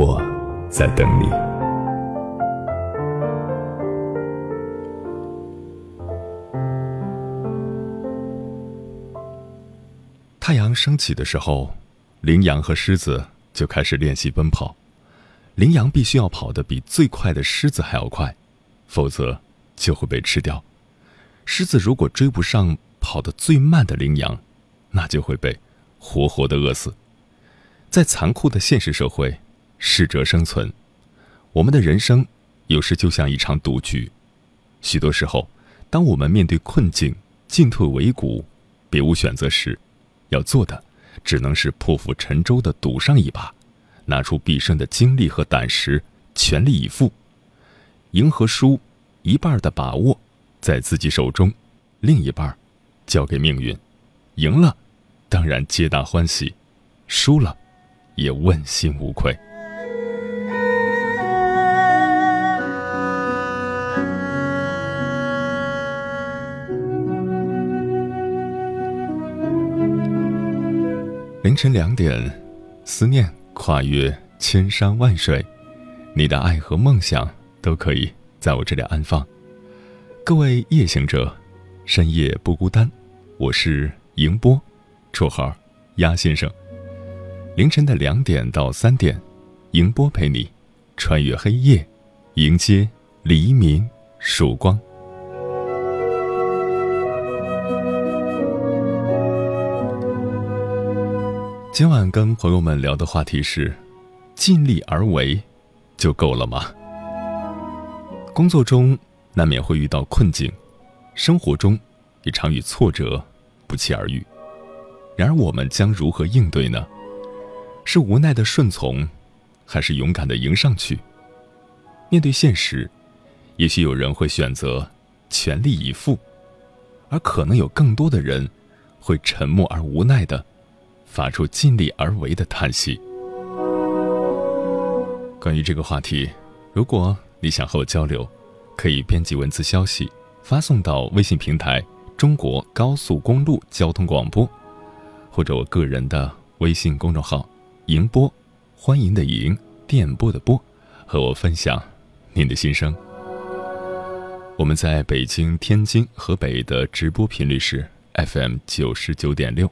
我在等你。太阳升起的时候，羚羊和狮子就开始练习奔跑。羚羊必须要跑得比最快的狮子还要快，否则就会被吃掉。狮子如果追不上跑得最慢的羚羊，那就会被活活的饿死。在残酷的现实社会，适者生存。我们的人生有时就像一场赌局，许多时候，当我们面对困境、进退维谷、别无选择时，要做的，只能是破釜沉舟的赌上一把，拿出毕生的精力和胆识，全力以赴。赢和输，一半的把握在自己手中，另一半交给命运。赢了，当然皆大欢喜；输了，也问心无愧。凌晨两点，思念跨越千山万水，你的爱和梦想都可以在我这里安放。各位夜行者，深夜不孤单，我是迎波，绰号鸭先生。凌晨的两点到三点，迎波陪你穿越黑夜，迎接黎明曙光。今晚跟朋友们聊的话题是：尽力而为就够了吗？工作中难免会遇到困境，生活中也常与挫折不期而遇。然而，我们将如何应对呢？是无奈的顺从，还是勇敢的迎上去？面对现实，也许有人会选择全力以赴，而可能有更多的人会沉默而无奈的。发出尽力而为的叹息。关于这个话题，如果你想和我交流，可以编辑文字消息发送到微信平台“中国高速公路交通广播”，或者我个人的微信公众号“迎波”，欢迎的迎，电波的波，和我分享您的心声。我们在北京、天津、河北的直播频率是 FM 九十九点六。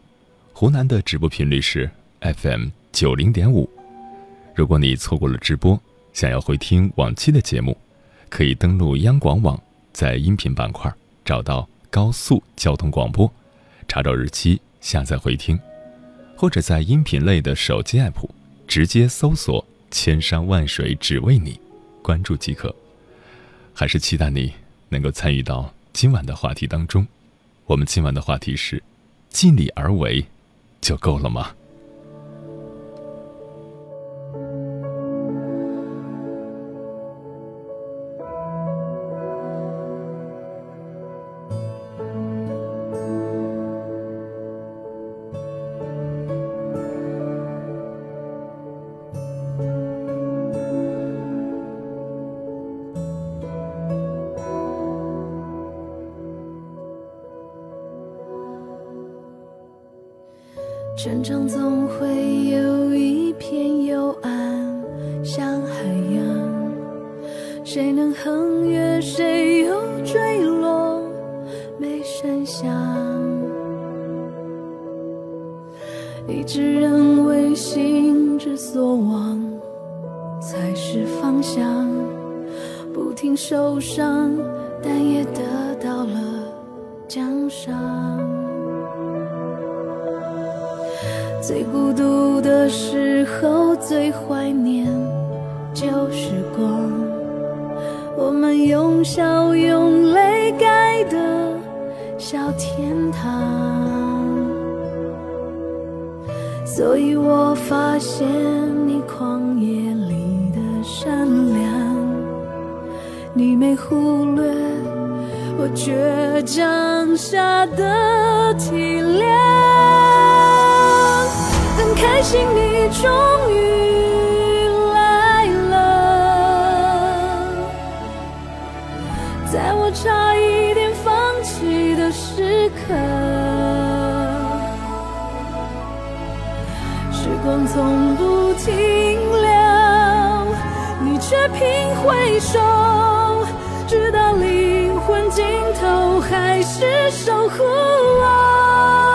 湖南的直播频率是 FM 九零点五。如果你错过了直播，想要回听往期的节目，可以登录央广网，在音频板块找到高速交通广播，查找日期下载回听，或者在音频类的手机 app 直接搜索“千山万水只为你”，关注即可。还是期待你能够参与到今晚的话题当中。我们今晚的话题是尽力而为。就够了吗？成长总会有一片幽暗像海洋谁能横越谁又坠落没声响一直认为心之所往才是方向不停受伤最孤独的时候，最怀念旧时光，我们用笑用泪盖的小天堂。所以我发现你旷野里的善良，你没忽略我倔强下的体谅。开心你终于来了，在我差一点放弃的时刻。时光从不停留，你却频回首，直到灵魂尽头，还是守护我。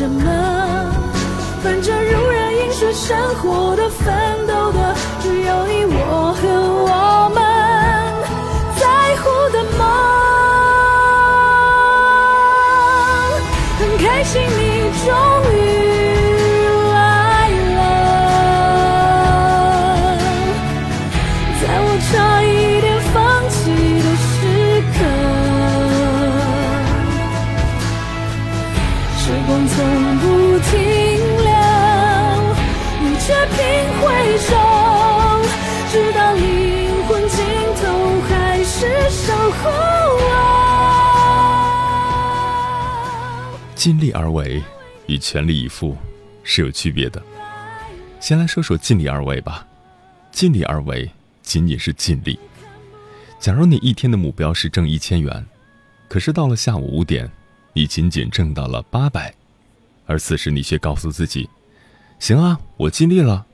什么。反正如人饮水，生活的奋斗尽力而为与全力以赴是有区别的。先来说说尽力而为吧。尽力而为仅仅是尽力。假如你一天的目标是挣一千元，可是到了下午五点，你仅仅挣到了八百，而此时你却告诉自己：“行啊，我尽力了。”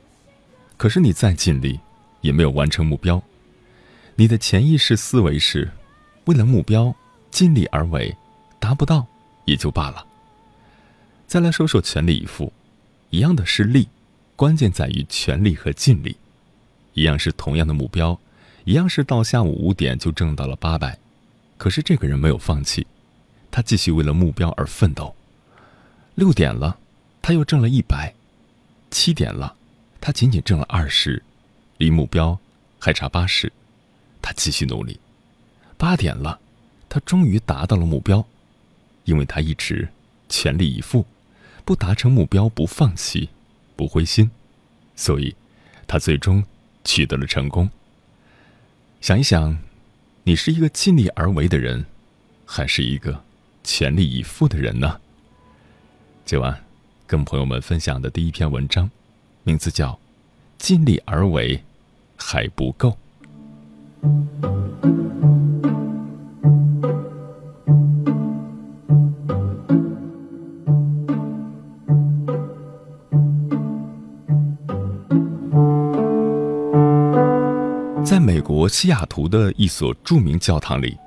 可是你再尽力，也没有完成目标。你的潜意识思维是：为了目标尽力而为，达不到也就罢了。再来说说全力以赴，一样的是力，关键在于全力和尽力。一样是同样的目标，一样是到下午五点就挣到了八百，可是这个人没有放弃，他继续为了目标而奋斗。六点了，他又挣了一百；七点了，他仅仅挣了二十，离目标还差八十，他继续努力。八点了，他终于达到了目标，因为他一直全力以赴。不达成目标不放弃，不灰心，所以，他最终取得了成功。想一想，你是一个尽力而为的人，还是一个全力以赴的人呢？今晚跟朋友们分享的第一篇文章，名字叫《尽力而为还不够》。在美国西雅图的一所著名教堂里，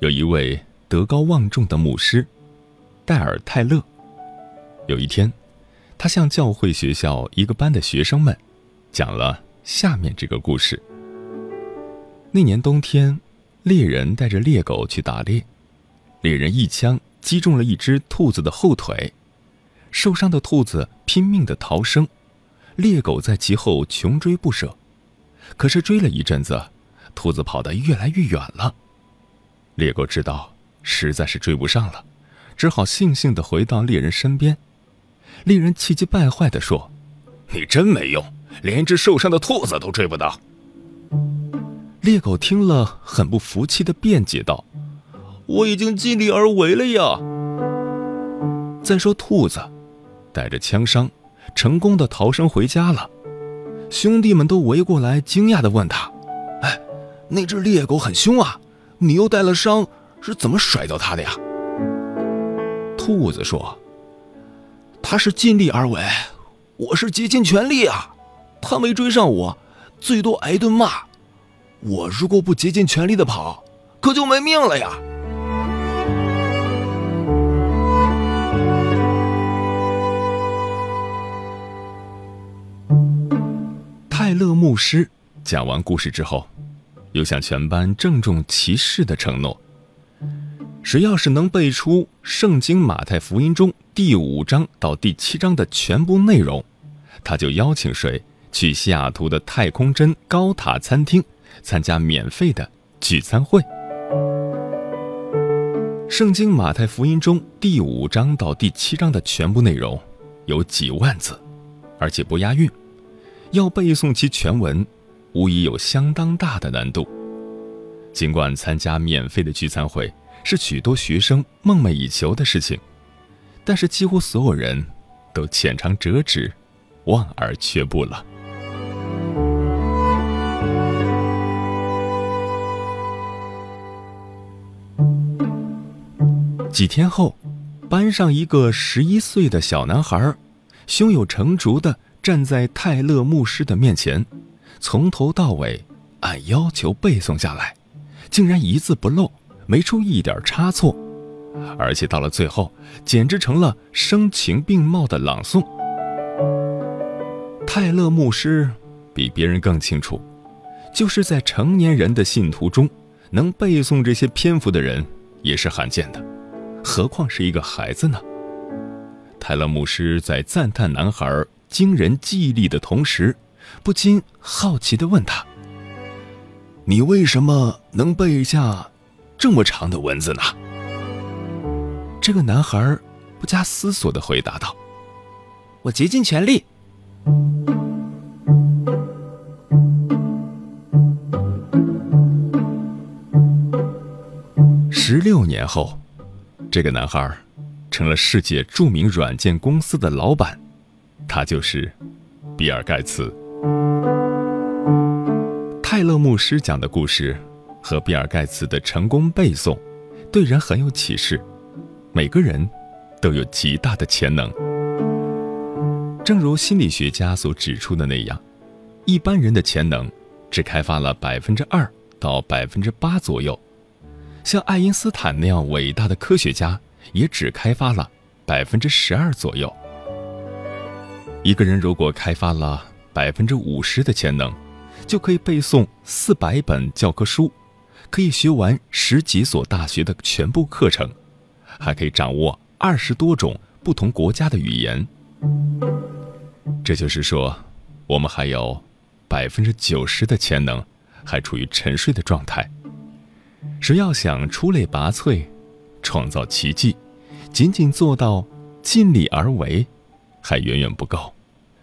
有一位德高望重的牧师，戴尔·泰勒。有一天，他向教会学校一个班的学生们讲了下面这个故事：那年冬天，猎人带着猎狗去打猎，猎人一枪击中了一只兔子的后腿，受伤的兔子拼命的逃生，猎狗在其后穷追不舍。可是追了一阵子，兔子跑得越来越远了。猎狗知道实在是追不上了，只好悻悻地回到猎人身边。猎人气急败坏地说：“你真没用，连只受伤的兔子都追不到。”猎狗听了，很不服气地辩解道：“我已经尽力而为了呀。”再说兔子，带着枪伤，成功的逃生回家了。兄弟们都围过来，惊讶地问他：“哎，那只猎狗很凶啊，你又带了伤，是怎么甩掉它的呀？”兔子说：“他是尽力而为，我是竭尽全力啊。他没追上我，最多挨顿骂。我如果不竭尽全力的跑，可就没命了呀。”勒牧师讲完故事之后，又向全班郑重其事的承诺：谁要是能背出《圣经·马太福音》中第五章到第七章的全部内容，他就邀请谁去西雅图的太空针高塔餐厅参加免费的聚餐会。《圣经·马太福音》中第五章到第七章的全部内容有几万字，而且不押韵。要背诵其全文，无疑有相当大的难度。尽管参加免费的聚餐会是许多学生梦寐以求的事情，但是几乎所有人都浅尝辄止，望而却步了。几天后，班上一个十一岁的小男孩，胸有成竹的。站在泰勒牧师的面前，从头到尾按要求背诵下来，竟然一字不漏，没出一点差错，而且到了最后，简直成了声情并茂的朗诵。泰勒牧师比别人更清楚，就是在成年人的信徒中，能背诵这些篇幅的人也是罕见的，何况是一个孩子呢？泰勒牧师在赞叹男孩惊人记忆力的同时，不禁好奇地问他：“你为什么能背下这么长的文字呢？”这个男孩不加思索地回答道：“我竭尽全力。”十六年后，这个男孩成了世界著名软件公司的老板。他就是比尔·盖茨。泰勒牧师讲的故事和比尔·盖茨的成功背诵，对人很有启示。每个人都有极大的潜能，正如心理学家所指出的那样，一般人的潜能只开发了百分之二到百分之八左右，像爱因斯坦那样伟大的科学家也只开发了百分之十二左右。一个人如果开发了百分之五十的潜能，就可以背诵四百本教科书，可以学完十几所大学的全部课程，还可以掌握二十多种不同国家的语言。这就是说，我们还有百分之九十的潜能还处于沉睡的状态。谁要想出类拔萃、创造奇迹，仅仅做到尽力而为。还远远不够，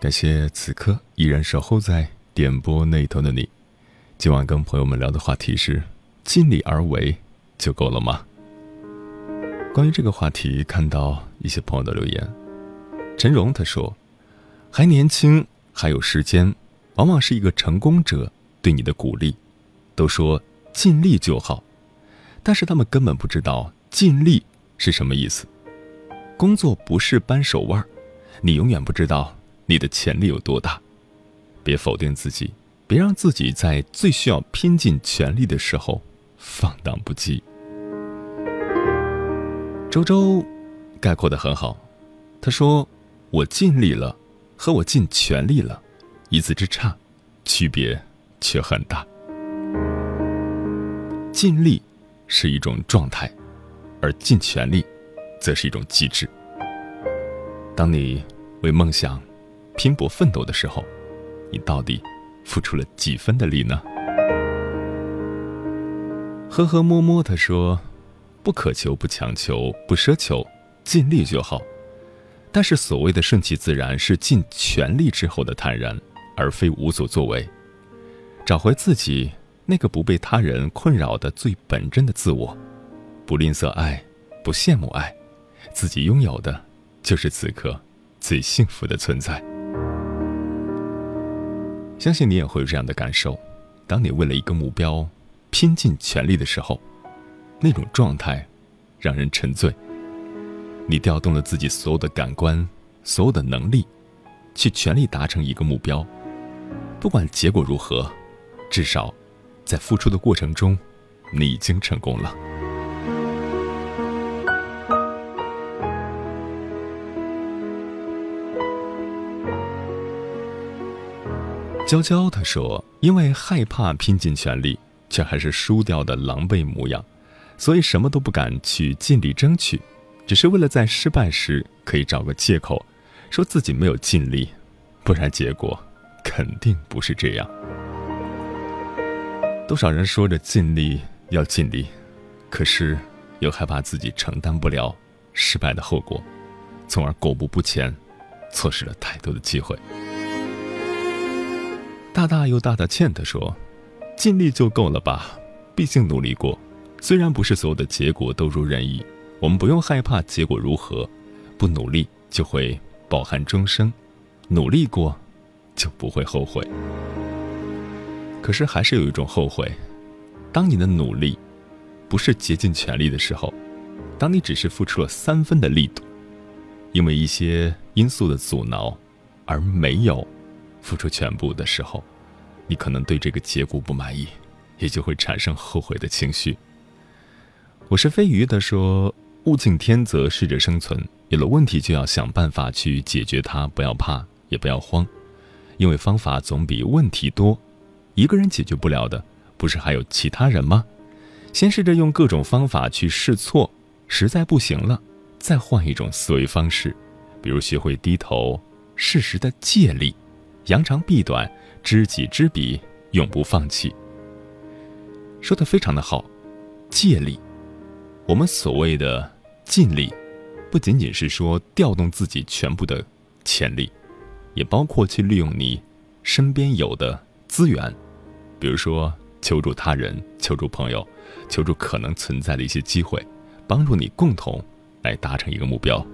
感谢此刻依然守候在点播那头的你。今晚跟朋友们聊的话题是：尽力而为就够了吗？关于这个话题，看到一些朋友的留言。陈荣他说：“还年轻，还有时间，往往是一个成功者对你的鼓励。都说尽力就好，但是他们根本不知道尽力是什么意思。工作不是扳手腕，你永远不知道你的潜力有多大。别否定自己，别让自己在最需要拼尽全力的时候放荡不羁。周周概括的很好，他说：“我尽力了，和我尽全力了，一字之差，区别却很大。尽力是一种状态，而尽全力，则是一种机制。当你为梦想拼搏奋斗的时候。”你到底付出了几分的力呢？呵呵摸摸的说：“不渴求，不强求，不奢求，尽力就好。”但是所谓的顺其自然，是尽全力之后的坦然，而非无所作为。找回自己那个不被他人困扰的最本真的自我，不吝啬爱，不羡慕爱，自己拥有的，就是此刻最幸福的存在。相信你也会有这样的感受：当你为了一个目标拼尽全力的时候，那种状态让人沉醉。你调动了自己所有的感官、所有的能力，去全力达成一个目标。不管结果如何，至少在付出的过程中，你已经成功了。娇娇她说：“因为害怕拼尽全力，却还是输掉的狼狈模样，所以什么都不敢去尽力争取，只是为了在失败时可以找个借口，说自己没有尽力，不然结果肯定不是这样。多少人说着尽力要尽力，可是又害怕自己承担不了失败的后果，从而果步不前，错失了太多的机会。”大大又大大欠的说：“尽力就够了吧，毕竟努力过。虽然不是所有的结果都如人意，我们不用害怕结果如何。不努力就会饱含终生，努力过就不会后悔。可是还是有一种后悔，当你的努力不是竭尽全力的时候，当你只是付出了三分的力度，因为一些因素的阻挠，而没有。”付出全部的时候，你可能对这个结果不满意，也就会产生后悔的情绪。我是飞鱼的说：“物竞天择，适者生存。有了问题就要想办法去解决它，不要怕，也不要慌，因为方法总比问题多。一个人解决不了的，不是还有其他人吗？先试着用各种方法去试错，实在不行了，再换一种思维方式，比如学会低头，适时的借力。”扬长避短，知己知彼，永不放弃。说的非常的好，借力。我们所谓的尽力，不仅仅是说调动自己全部的潜力，也包括去利用你身边有的资源，比如说求助他人、求助朋友、求助可能存在的一些机会，帮助你共同来达成一个目标。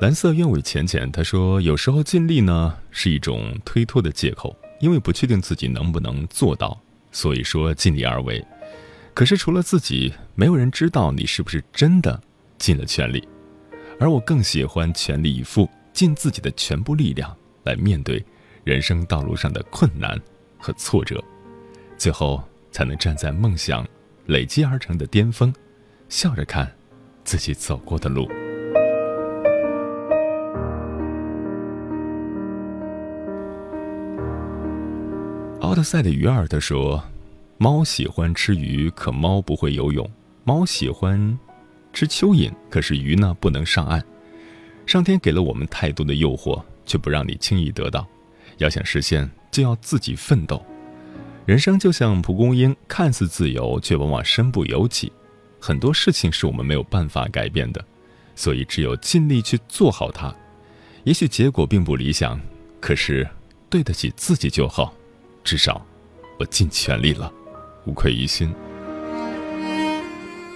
蓝色鸢尾浅浅他说：“有时候尽力呢是一种推脱的借口，因为不确定自己能不能做到，所以说尽力而为。可是除了自己，没有人知道你是不是真的尽了全力。而我更喜欢全力以赴，尽自己的全部力量来面对人生道路上的困难和挫折，最后才能站在梦想累积而成的巅峰，笑着看自己走过的路。”奥特赛的鱼儿他说：“猫喜欢吃鱼，可猫不会游泳；猫喜欢吃蚯蚓，可是鱼呢不能上岸。上天给了我们太多的诱惑，却不让你轻易得到。要想实现，就要自己奋斗。人生就像蒲公英，看似自由，却往往身不由己。很多事情是我们没有办法改变的，所以只有尽力去做好它。也许结果并不理想，可是对得起自己就好。”至少，我尽全力了，无愧于心。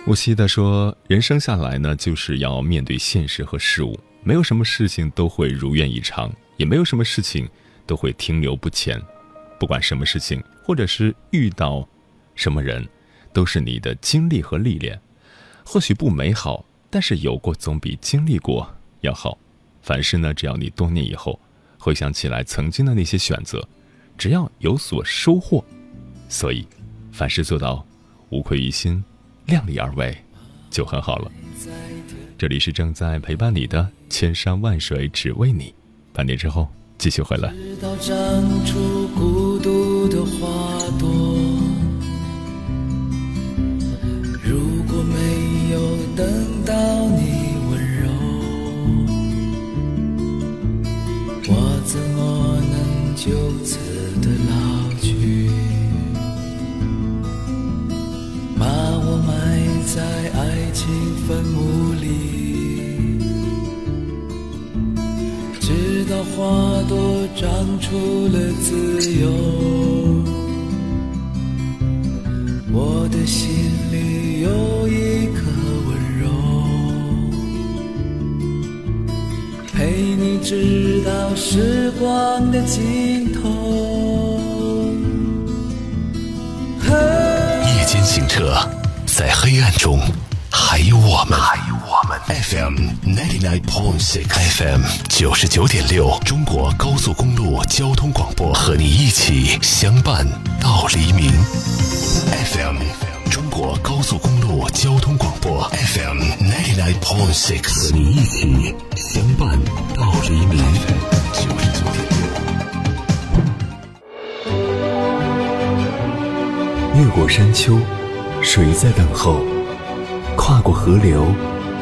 乌西的说：“人生下来呢，就是要面对现实和事物，没有什么事情都会如愿以偿，也没有什么事情都会停留不前。不管什么事情，或者是遇到什么人，都是你的经历和历练，或许不美好，但是有过总比经历过要好。凡事呢，只要你多年以后回想起来曾经的那些选择，只要有所收获，所以凡事做到无愧于心，量力而为，就很好了。这里是正在陪伴你的千山万水只为你，半年之后继续回来。如果没有等到你温柔，我怎么能就此花朵长出了自由，我的心里有一颗温柔，陪你直到时光的尽头。夜间行车，在黑暗中还有我们。我们。FM ninety nine point six，FM 九十九点六，中国高速公路交通广播，和你一起相伴到黎明。FM 中国高速公路交通广播，FM ninety nine point six，和你一起相伴到黎明。九十九点六越过山丘，谁在等候？跨过河流，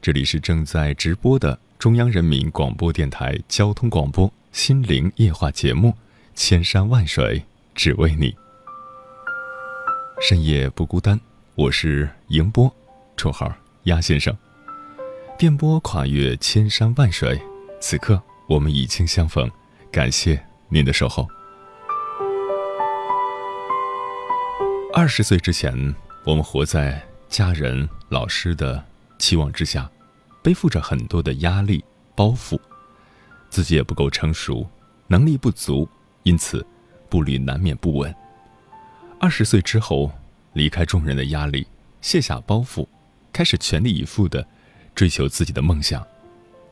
这里是正在直播的中央人民广播电台交通广播心灵夜话节目《千山万水只为你》，深夜不孤单，我是迎波，绰号鸭先生。电波跨越千山万水，此刻我们已经相逢，感谢您的守候。二十岁之前，我们活在家人、老师的期望之下，背负着很多的压力包袱，自己也不够成熟，能力不足，因此步履难免不稳。二十岁之后，离开众人的压力，卸下包袱，开始全力以赴的追求自己的梦想，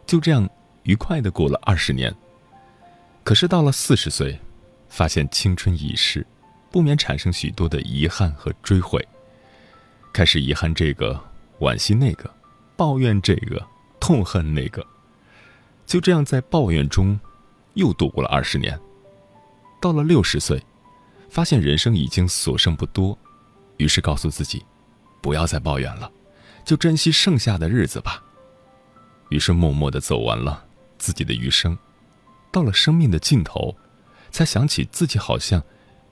就这样愉快的过了二十年。可是到了四十岁，发现青春已逝，不免产生许多的遗憾和追悔。开始遗憾这个，惋惜那个，抱怨这个，痛恨那个，就这样在抱怨中，又度过了二十年。到了六十岁，发现人生已经所剩不多，于是告诉自己，不要再抱怨了，就珍惜剩下的日子吧。于是默默的走完了自己的余生。到了生命的尽头，才想起自己好像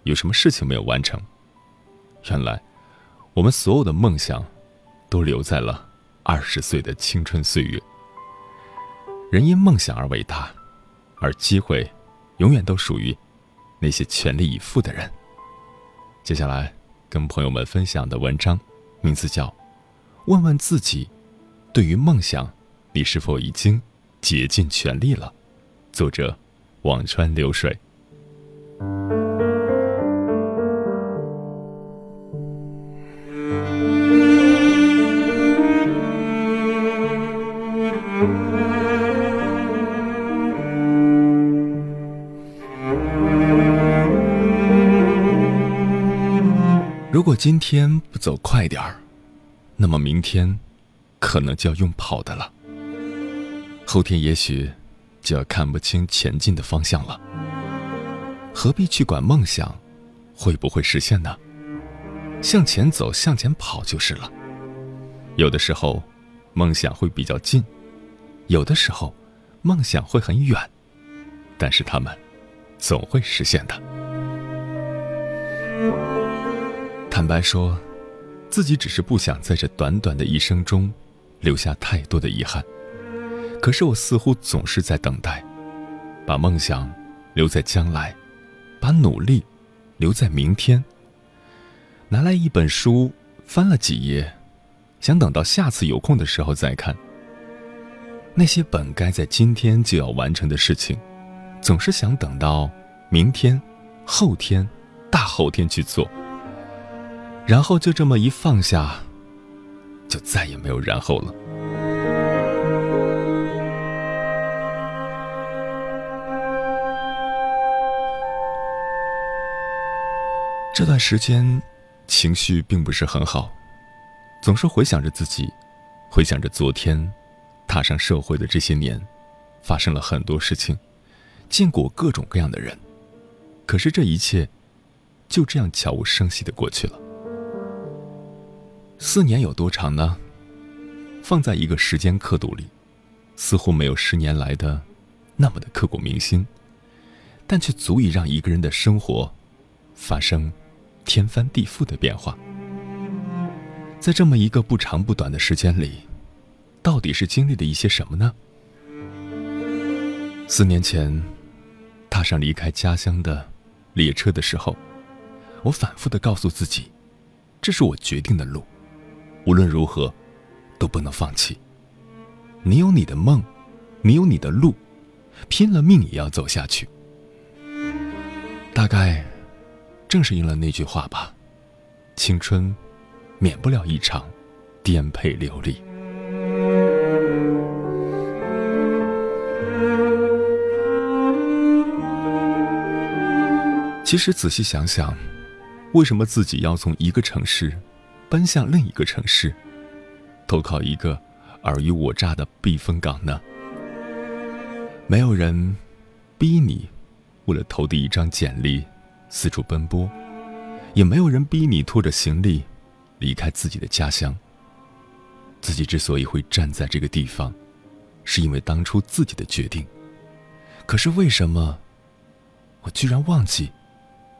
有什么事情没有完成。原来。我们所有的梦想，都留在了二十岁的青春岁月。人因梦想而伟大，而机会，永远都属于那些全力以赴的人。接下来，跟朋友们分享的文章，名字叫《问问自己，对于梦想，你是否已经竭尽全力了》。作者：忘川流水。今天不走快点儿，那么明天可能就要用跑的了。后天也许就要看不清前进的方向了。何必去管梦想会不会实现呢？向前走，向前跑就是了。有的时候，梦想会比较近；有的时候，梦想会很远，但是他们总会实现的。坦白说，自己只是不想在这短短的一生中留下太多的遗憾。可是我似乎总是在等待，把梦想留在将来，把努力留在明天。拿来一本书，翻了几页，想等到下次有空的时候再看。那些本该在今天就要完成的事情，总是想等到明天、后天、大后天去做，然后就这么一放下，就再也没有然后了。这段时间，情绪并不是很好，总是回想着自己，回想着昨天，踏上社会的这些年，发生了很多事情，见过各种各样的人，可是这一切，就这样悄无声息的过去了。四年有多长呢？放在一个时间刻度里，似乎没有十年来的那么的刻骨铭心，但却足以让一个人的生活发生。天翻地覆的变化，在这么一个不长不短的时间里，到底是经历了一些什么呢？四年前，踏上离开家乡的列车的时候，我反复的告诉自己，这是我决定的路，无论如何，都不能放弃。你有你的梦，你有你的路，拼了命也要走下去。大概。正是应了那句话吧，青春，免不了一场颠沛流离。其实仔细想想，为什么自己要从一个城市奔向另一个城市，投靠一个尔虞我诈的避风港呢？没有人逼你，为了投递一张简历。四处奔波，也没有人逼你拖着行李离开自己的家乡。自己之所以会站在这个地方，是因为当初自己的决定。可是为什么，我居然忘记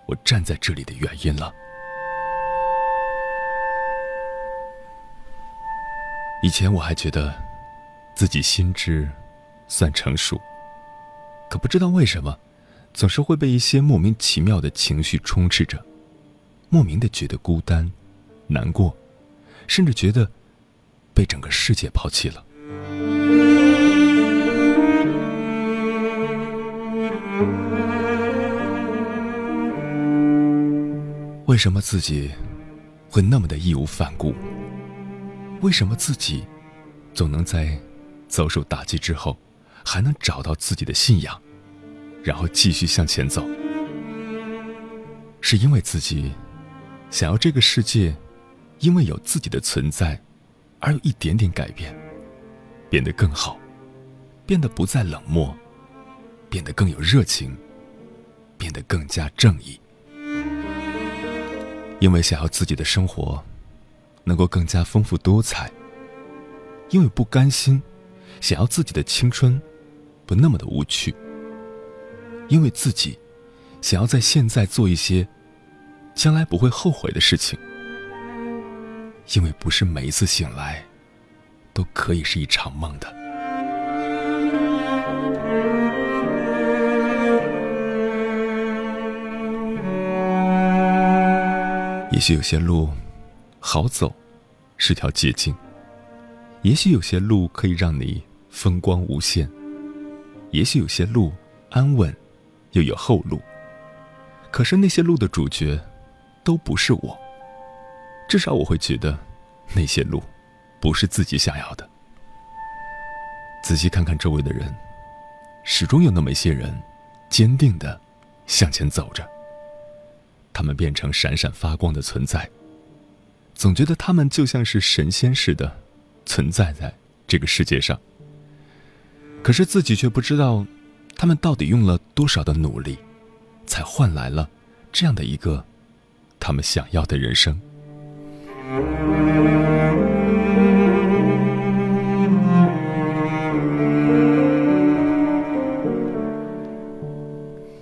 我站在这里的原因了？以前我还觉得自己心智算成熟，可不知道为什么。总是会被一些莫名其妙的情绪充斥着，莫名的觉得孤单、难过，甚至觉得被整个世界抛弃了。为什么自己会那么的义无反顾？为什么自己总能在遭受打击之后，还能找到自己的信仰？然后继续向前走，是因为自己想要这个世界，因为有自己的存在，而有一点点改变，变得更好，变得不再冷漠，变得更有热情，变得更加正义。因为想要自己的生活能够更加丰富多彩，因为不甘心，想要自己的青春不那么的无趣。因为自己想要在现在做一些将来不会后悔的事情，因为不是每一次醒来都可以是一场梦的。也许有些路好走，是条捷径；也许有些路可以让你风光无限；也许有些路安稳。又有后路，可是那些路的主角，都不是我。至少我会觉得，那些路，不是自己想要的。仔细看看周围的人，始终有那么一些人，坚定的向前走着。他们变成闪闪发光的存在，总觉得他们就像是神仙似的，存在在这个世界上。可是自己却不知道。他们到底用了多少的努力，才换来了这样的一个他们想要的人生？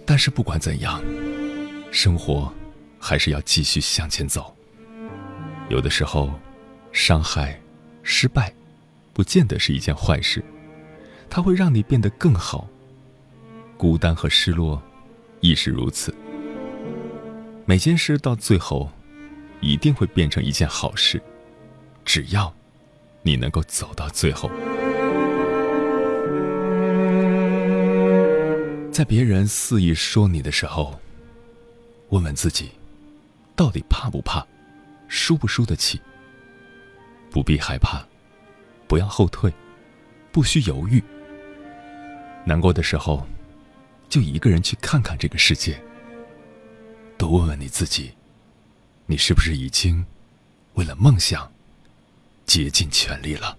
但是不管怎样，生活还是要继续向前走。有的时候，伤害、失败，不见得是一件坏事，它会让你变得更好。孤单和失落，亦是如此。每件事到最后，一定会变成一件好事，只要你能够走到最后。在别人肆意说你的时候，问问自己，到底怕不怕，输不输得起？不必害怕，不要后退，不需犹豫。难过的时候，就一个人去看看这个世界。多问问你自己，你是不是已经为了梦想竭尽全力了？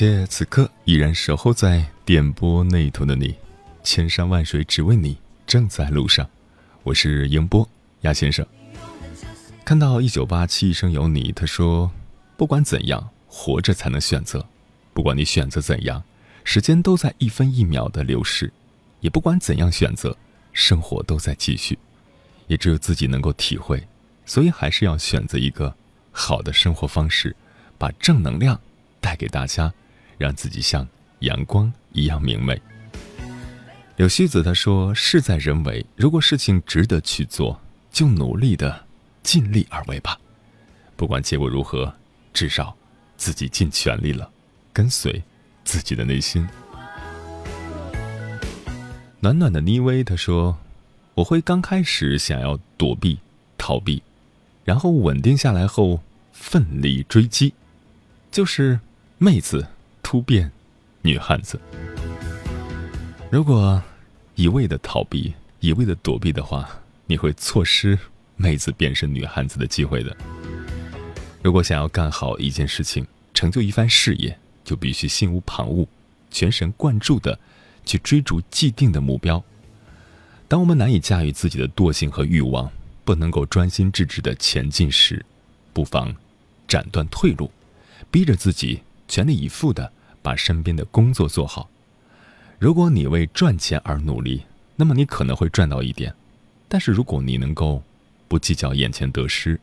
谢此刻依然守候在电波那头的你，千山万水只为你，正在路上。我是英波鸭先生。看到一九八七一生有你，他说：“不管怎样，活着才能选择；不管你选择怎样，时间都在一分一秒的流逝；也不管怎样选择，生活都在继续。也只有自己能够体会，所以还是要选择一个好的生活方式，把正能量带给大家。”让自己像阳光一样明媚。柳须子他说：“事在人为，如果事情值得去做，就努力的尽力而为吧。不管结果如何，至少自己尽全力了，跟随自己的内心。”暖暖的妮薇他说：“我会刚开始想要躲避、逃避，然后稳定下来后奋力追击，就是妹子。”突变，女汉子。如果一味的逃避，一味的躲避的话，你会错失妹子变身女汉子的机会的。如果想要干好一件事情，成就一番事业，就必须心无旁骛，全神贯注的去追逐既定的目标。当我们难以驾驭自己的惰性和欲望，不能够专心致志的前进时，不妨斩断退路，逼着自己。全力以赴的把身边的工作做好。如果你为赚钱而努力，那么你可能会赚到一点；但是如果你能够不计较眼前得失，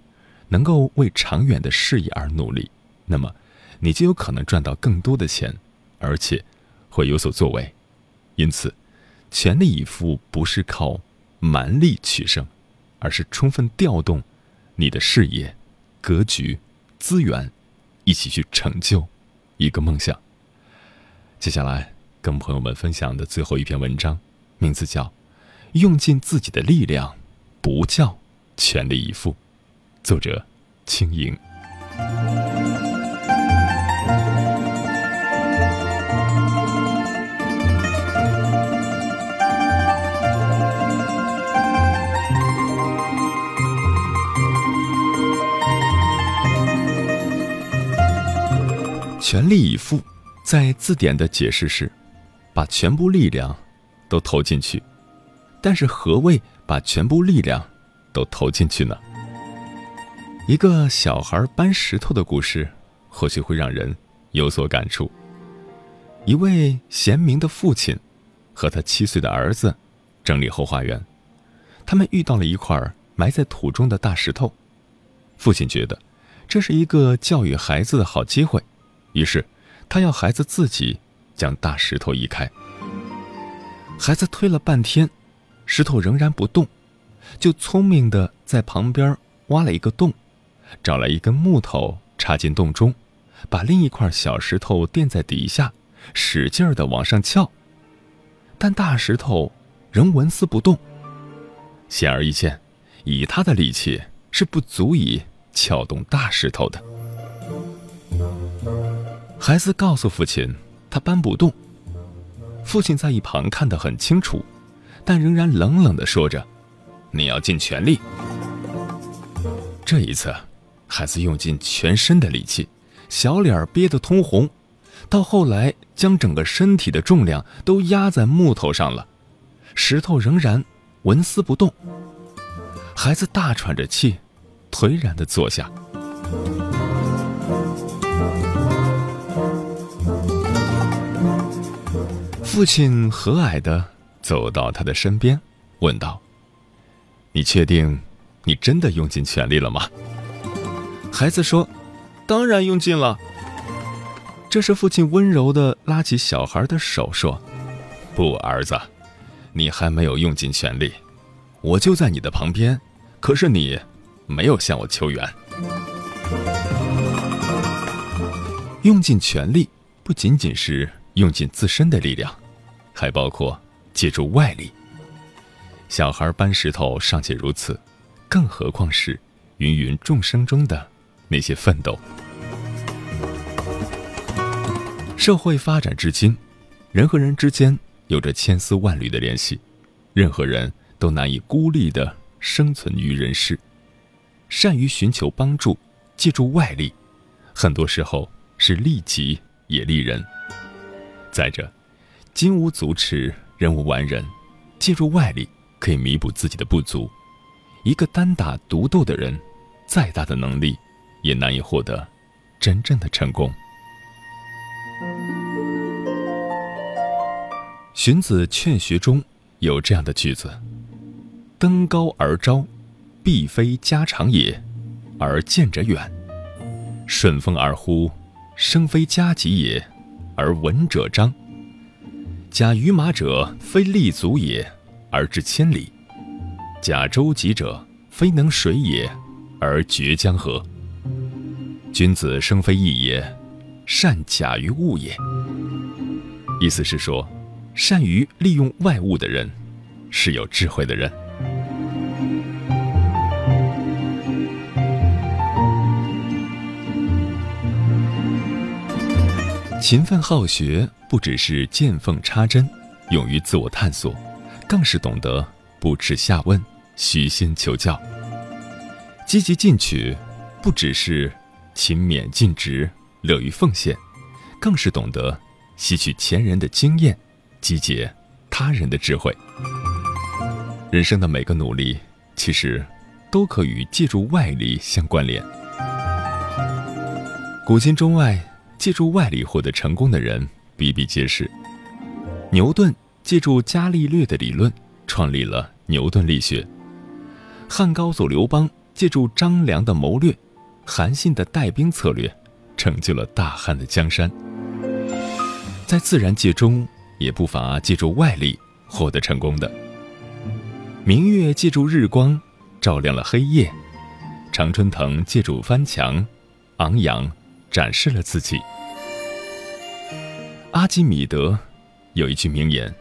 能够为长远的事业而努力，那么你就有可能赚到更多的钱，而且会有所作为。因此，全力以赴不是靠蛮力取胜，而是充分调动你的事业、格局、资源，一起去成就一个梦想。接下来跟朋友们分享的最后一篇文章，名字叫《用尽自己的力量，不叫全力以赴》，作者轻盈。全力以赴，在字典的解释是，把全部力量都投进去。但是，何谓把全部力量都投进去呢？一个小孩搬石头的故事，或许会让人有所感触。一位贤明的父亲和他七岁的儿子整理后花园，他们遇到了一块埋在土中的大石头。父亲觉得这是一个教育孩子的好机会。于是，他要孩子自己将大石头移开。孩子推了半天，石头仍然不动，就聪明的在旁边挖了一个洞，找来一根木头插进洞中，把另一块小石头垫在底下，使劲的往上翘。但大石头仍纹丝不动。显而易见，以他的力气是不足以撬动大石头的。孩子告诉父亲，他搬不动。父亲在一旁看得很清楚，但仍然冷冷地说着：“你要尽全力。”这一次，孩子用尽全身的力气，小脸憋得通红，到后来将整个身体的重量都压在木头上了，石头仍然纹丝不动。孩子大喘着气，颓然地坐下。父亲和蔼地走到他的身边，问道：“你确定你真的用尽全力了吗？”孩子说：“当然用尽了。”这时，父亲温柔地拉起小孩的手说：“不，儿子，你还没有用尽全力。我就在你的旁边，可是你没有向我求援。用尽全力，不仅仅是用尽自身的力量。”还包括借助外力。小孩搬石头尚且如此，更何况是芸芸众生中的那些奋斗。社会发展至今，人和人之间有着千丝万缕的联系，任何人都难以孤立的生存于人世。善于寻求帮助，借助外力，很多时候是利己也利人。再者，金无足赤，人无完人。借助外力可以弥补自己的不足。一个单打独斗的人，再大的能力，也难以获得真正的成功。荀子《劝学》中有这样的句子：“登高而招，必非家常也，而见者远；顺风而呼，声非加急也，而闻者彰。”假于马者，非立足也，而至千里；假舟楫者，非能水也，而绝江河。君子生非异也，善假于物也。意思是说，善于利用外物的人，是有智慧的人。勤奋好学，不只是见缝插针，勇于自我探索，更是懂得不耻下问、虚心求教。积极进取，不只是勤勉尽职、乐于奉献，更是懂得吸取前人的经验，集结他人的智慧。人生的每个努力，其实都可与借助外力相关联。古今中外。借助外力获得成功的人比比皆是。牛顿借助伽利略的理论创立了牛顿力学。汉高祖刘邦借助张良的谋略、韩信的带兵策略，成就了大汉的江山。在自然界中，也不乏借助外力获得成功的。明月借助日光照亮了黑夜，常春藤借助翻墙，昂扬展示了自己。阿基米德有一句名言：“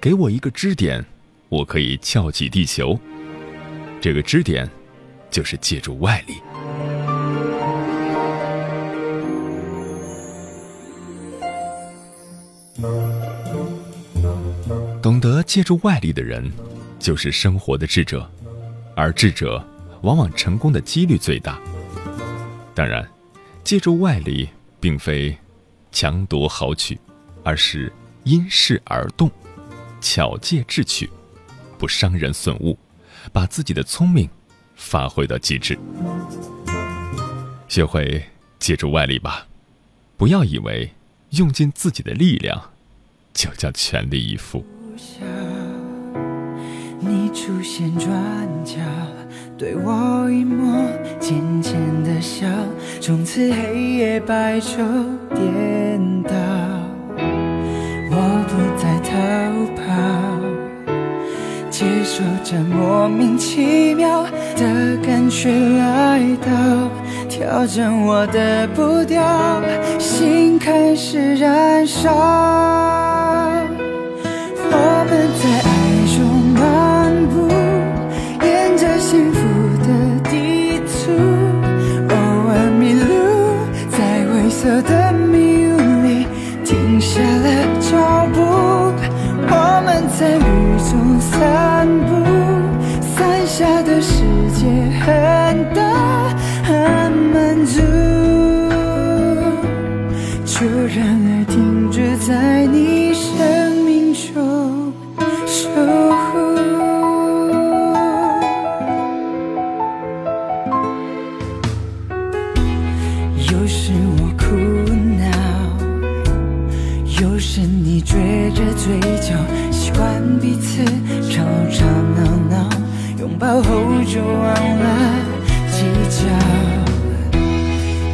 给我一个支点，我可以撬起地球。”这个支点，就是借助外力。懂得借助外力的人，就是生活的智者，而智者往往成功的几率最大。当然，借助外力并非强夺豪取，而是因势而动，巧借智取，不伤人损物，把自己的聪明发挥到极致。学会借助外力吧，不要以为用尽自己的力量就叫全力以赴。出现转角，对我一抹浅浅的笑，从此黑夜白昼颠倒，我不再逃跑，接受这莫名其妙的感觉来到，调整我的步调，心开始燃烧，我们在色的迷雾里停下了脚步。我们在雨中散步，伞下的世界很大，很满足，就让爱停止在你后就忘了计较。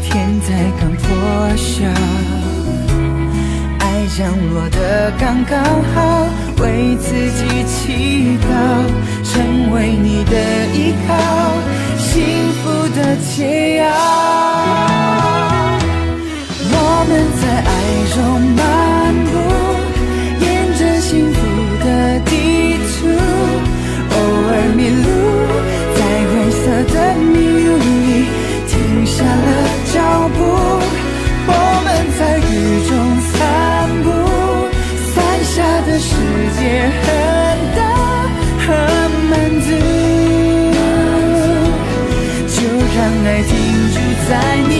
天才刚破晓，爱降落的刚刚好，为自己祈祷，成为你的依靠，幸福的解药。我们在爱中漫的迷雾里停下了脚步。我们在雨中散步，伞下的世界很大，很满足。就让爱停驻在你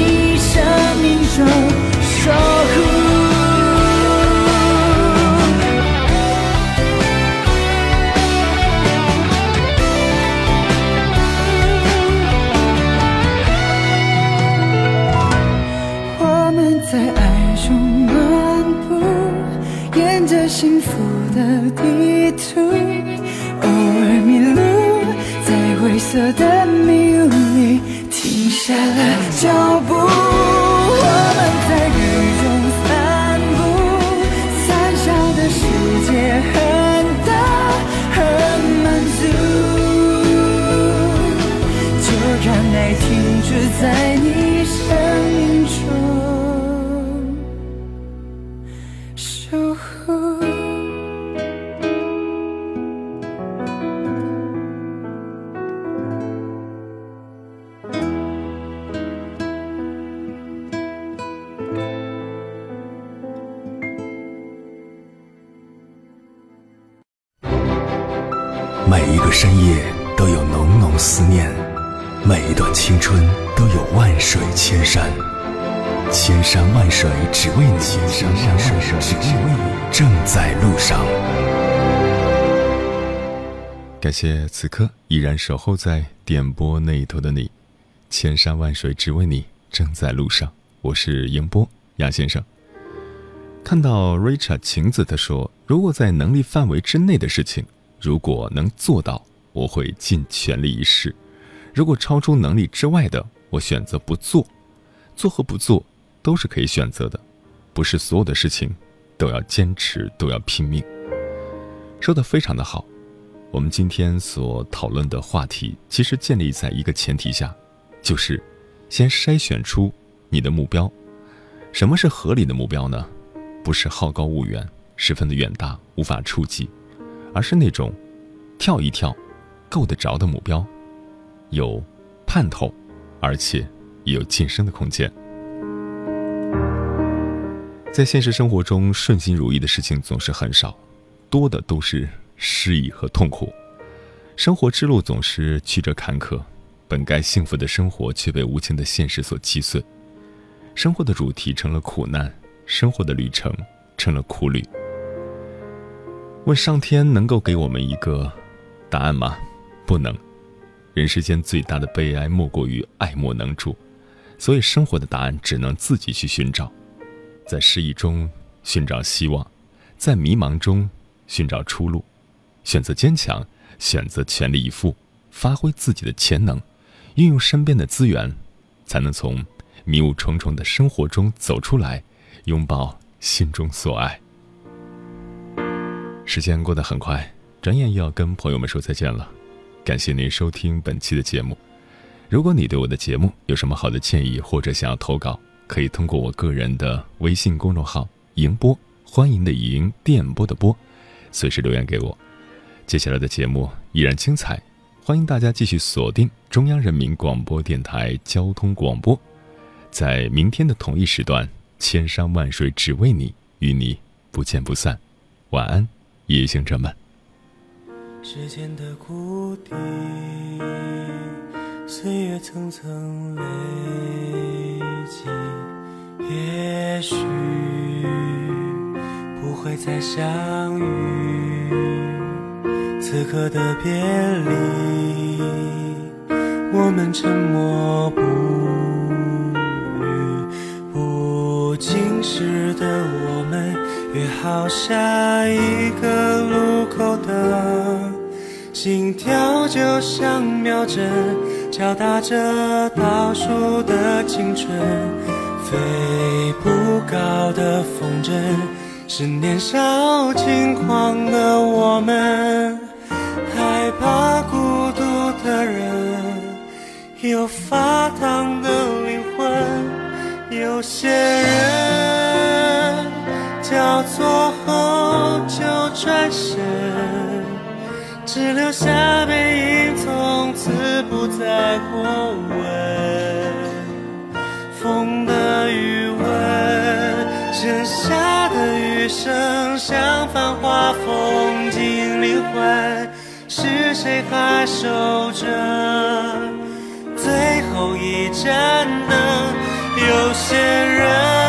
下了脚步。我们在雨中散步，伞下的世界很大，很满足，就让爱停止在你生命千山万水只为你，正在路上。感谢此刻依然守候在点播那一头的你，千山万水只为你，正在路上。我是迎波杨先生。看到 Richard 晴子他说，如果在能力范围之内的事情。如果能做到，我会尽全力一试；如果超出能力之外的，我选择不做。做和不做都是可以选择的，不是所有的事情都要坚持，都要拼命。说的非常的好。我们今天所讨论的话题，其实建立在一个前提下，就是先筛选出你的目标。什么是合理的目标呢？不是好高骛远、十分的远大无法触及，而是那种跳一跳够得着的目标，有盼头，而且也有晋升的空间。在现实生活中，顺心如意的事情总是很少，多的都是。失意和痛苦，生活之路总是曲折坎坷，本该幸福的生活却被无情的现实所击碎，生活的主题成了苦难，生活的旅程成了苦旅。问上天能够给我们一个答案吗？不能。人世间最大的悲哀莫过于爱莫能助，所以生活的答案只能自己去寻找，在失意中寻找希望，在迷茫中寻找出路。选择坚强，选择全力以赴，发挥自己的潜能，运用身边的资源，才能从迷雾重重的生活中走出来，拥抱心中所爱。时间过得很快，转眼又要跟朋友们说再见了。感谢您收听本期的节目。如果你对我的节目有什么好的建议，或者想要投稿，可以通过我个人的微信公众号“迎波”，欢迎的迎，电波的波，随时留言给我。接下来的节目依然精彩，欢迎大家继续锁定中央人民广播电台交通广播，在明天的同一时段，千山万水只为你，与你不见不散。晚安，夜行者们。时间的谷底，岁月层层累，也许不会再相遇。此刻的别离，我们沉默不语。不经事的我们，约好下一个路口的心跳就像秒针，敲打着倒数的青春。飞不高的风筝，是年少轻狂的我们。害怕孤独的人，有发烫的灵魂。有些人交错后就转身，只留下背影，从此不再过问。余温，剩下的余生，像繁华风景灵魂。是谁还守着最后一盏灯？有些人